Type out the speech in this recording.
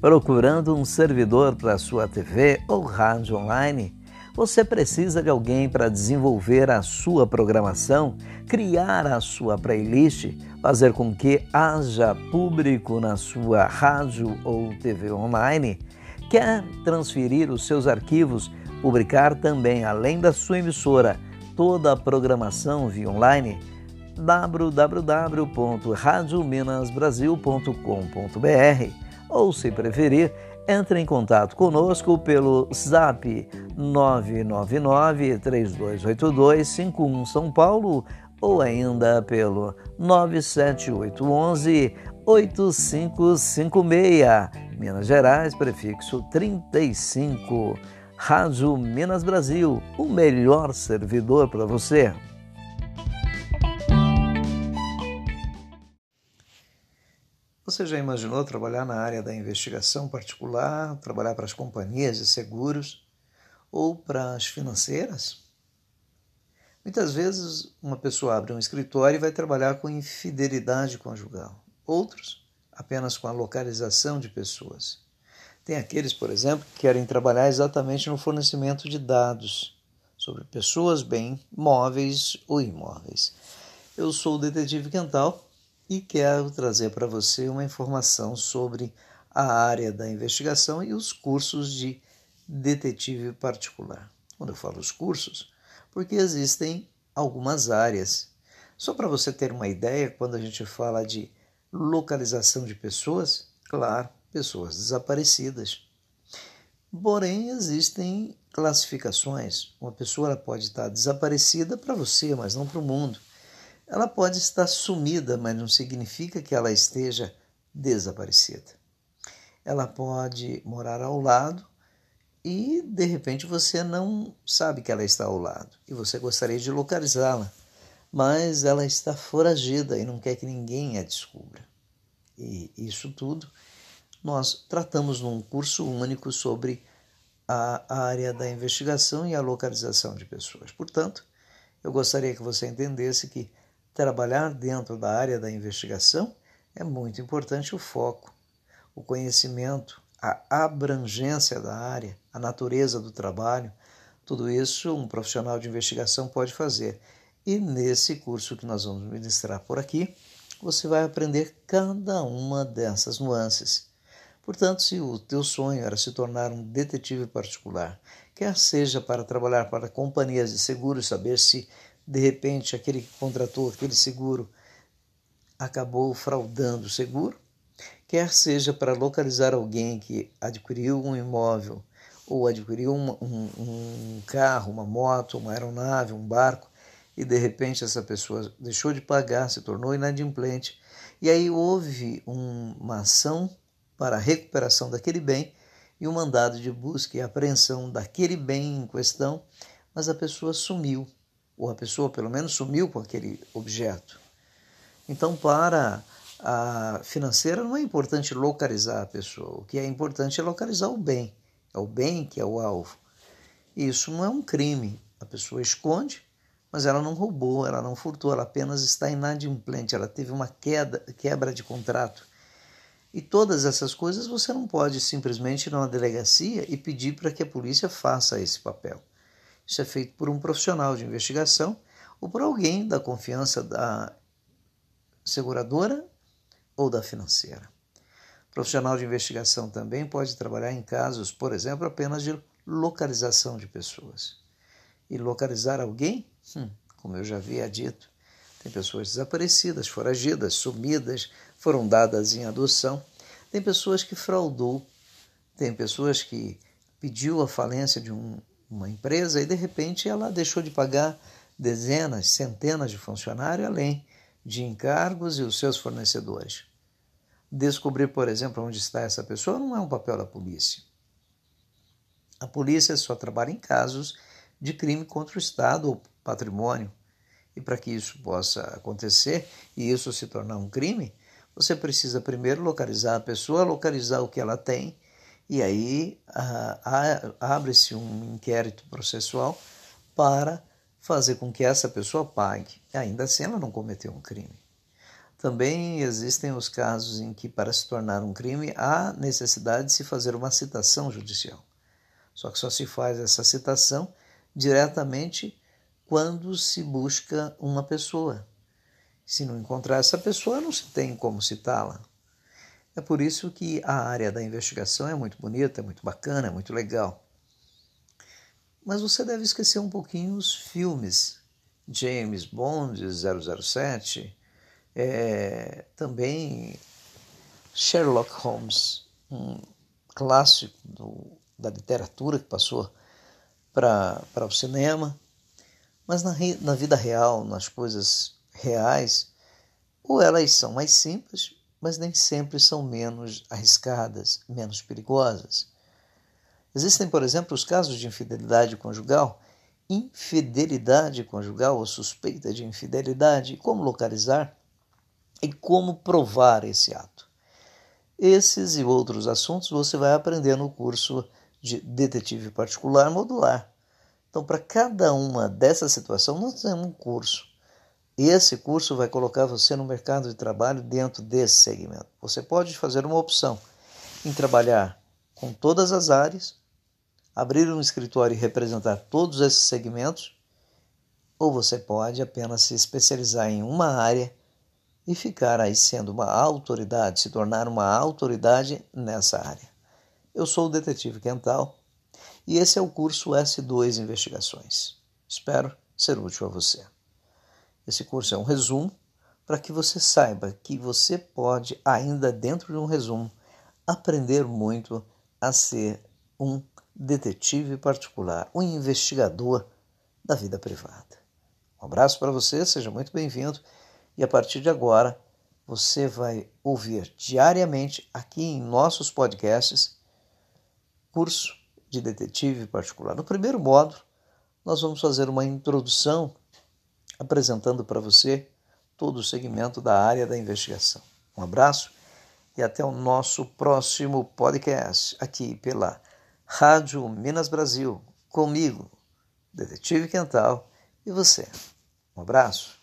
Procurando um servidor para sua TV ou rádio online? Você precisa de alguém para desenvolver a sua programação, criar a sua playlist, fazer com que haja público na sua rádio ou TV online? Quer transferir os seus arquivos, publicar também, além da sua emissora, toda a programação via online? www.radiominasbrasil.com.br ou, se preferir, entre em contato conosco pelo Zap 999-3282-51 São Paulo ou ainda pelo 97811-8556, Minas Gerais, prefixo 35. Rádio Minas Brasil, o melhor servidor para você. Você já imaginou trabalhar na área da investigação particular, trabalhar para as companhias de seguros ou para as financeiras? Muitas vezes uma pessoa abre um escritório e vai trabalhar com infidelidade conjugal. Outros, apenas com a localização de pessoas. Tem aqueles, por exemplo, que querem trabalhar exatamente no fornecimento de dados sobre pessoas, bem, móveis ou imóveis. Eu sou o detetive Quental e quero trazer para você uma informação sobre a área da investigação e os cursos de detetive particular. Quando eu falo os cursos, porque existem algumas áreas. Só para você ter uma ideia, quando a gente fala de localização de pessoas, claro, pessoas desaparecidas. Porém, existem classificações. Uma pessoa pode estar desaparecida para você, mas não para o mundo. Ela pode estar sumida, mas não significa que ela esteja desaparecida. Ela pode morar ao lado e de repente você não sabe que ela está ao lado e você gostaria de localizá-la, mas ela está foragida e não quer que ninguém a descubra. E isso tudo nós tratamos num curso único sobre a área da investigação e a localização de pessoas. Portanto, eu gostaria que você entendesse que trabalhar dentro da área da investigação é muito importante o foco, o conhecimento, a abrangência da área, a natureza do trabalho. Tudo isso um profissional de investigação pode fazer. E nesse curso que nós vamos ministrar por aqui, você vai aprender cada uma dessas nuances. Portanto, se o teu sonho era se tornar um detetive particular, quer seja para trabalhar para companhias de seguros, saber se de repente aquele que contratou aquele seguro acabou fraudando o seguro, quer seja para localizar alguém que adquiriu um imóvel ou adquiriu um, um, carro, uma moto, uma aeronave, um barco e de repente essa pessoa deixou de pagar, se tornou inadimplente e aí houve um, uma ação para a recuperação daquele bem e um mandado de busca e apreensão daquele bem em questão, mas a pessoa sumiu ou a pessoa pelo menos sumiu com aquele objeto. Então, para a financeira não é importante localizar a pessoa, o que é importante é localizar o bem. É o bem que é o alvo. Isso não é um crime. A pessoa esconde, mas ela não roubou, ela não furtou, ela apenas está inadimplente, ela teve uma queda, quebra de contrato. E todas essas coisas você não pode simplesmente ir na delegacia e pedir para que a polícia faça esse papel. Isso é feito por um profissional de investigação ou por alguém da confiança da seguradora ou da financeira. O profissional de investigação também pode trabalhar em casos, por exemplo, apenas de localização de pessoas. E localizar alguém, hum, como eu já havia dito, tem pessoas desaparecidas, foragidas, sumidas, foram dadas em adoção. Tem pessoas que fraudou, tem pessoas que pediu a falência de um uma empresa e de repente ela deixou de pagar dezenas, centenas de funcionários, além de encargos e os seus fornecedores. Descobrir, por exemplo, onde está essa pessoa não é um papel da polícia. A polícia só trabalha em casos de crime contra o Estado ou patrimônio. E para que isso possa acontecer e isso se tornar um crime, você precisa primeiro localizar a pessoa, localizar o que ela tem e aí abre-se um inquérito processual para fazer com que essa pessoa pague. Ainda assim, ela não cometeu um crime. Também existem os casos em que, para se tornar um crime, há necessidade de se fazer uma citação judicial. Só que só se faz essa citação diretamente quando se busca uma pessoa. Se não encontrar essa pessoa, não se tem como citá-la. É por isso que a área da investigação é muito bonita, é muito bacana, é muito legal. Mas você deve esquecer um pouquinho os filmes. James Bond 007, é, também Sherlock Holmes, um clássico do, da literatura que passou para o cinema, mas na, na vida real, nas coisas reais, ou elas são mais simples, mas nem sempre são menos arriscadas, menos perigosas. Existem, por exemplo, os casos de infidelidade conjugal, infidelidade conjugal ou suspeita de infidelidade, como localizar e como provar esse ato. Esses e outros assuntos você vai aprender no curso de detetive particular modular. Então, para cada uma dessas situações, nós temos um curso. Esse curso vai colocar você no mercado de trabalho dentro desse segmento. Você pode fazer uma opção em trabalhar com todas as áreas, abrir um escritório e representar todos esses segmentos, ou você pode apenas se especializar em uma área e ficar aí sendo uma autoridade, se tornar uma autoridade nessa área. Eu sou o detetive Quental e esse é o curso S2 Investigações. Espero ser útil a você. Esse curso é um resumo para que você saiba que você pode, ainda dentro de um resumo, aprender muito a ser um detetive particular, um investigador da vida privada. Um abraço para você, seja muito bem-vindo e a partir de agora você vai ouvir diariamente aqui em nossos podcasts curso de detetive particular. No primeiro módulo, nós vamos fazer uma introdução apresentando para você todo o segmento da área da investigação. Um abraço e até o nosso próximo podcast aqui pela Rádio Minas Brasil, comigo, Detetive Quental e você. Um abraço.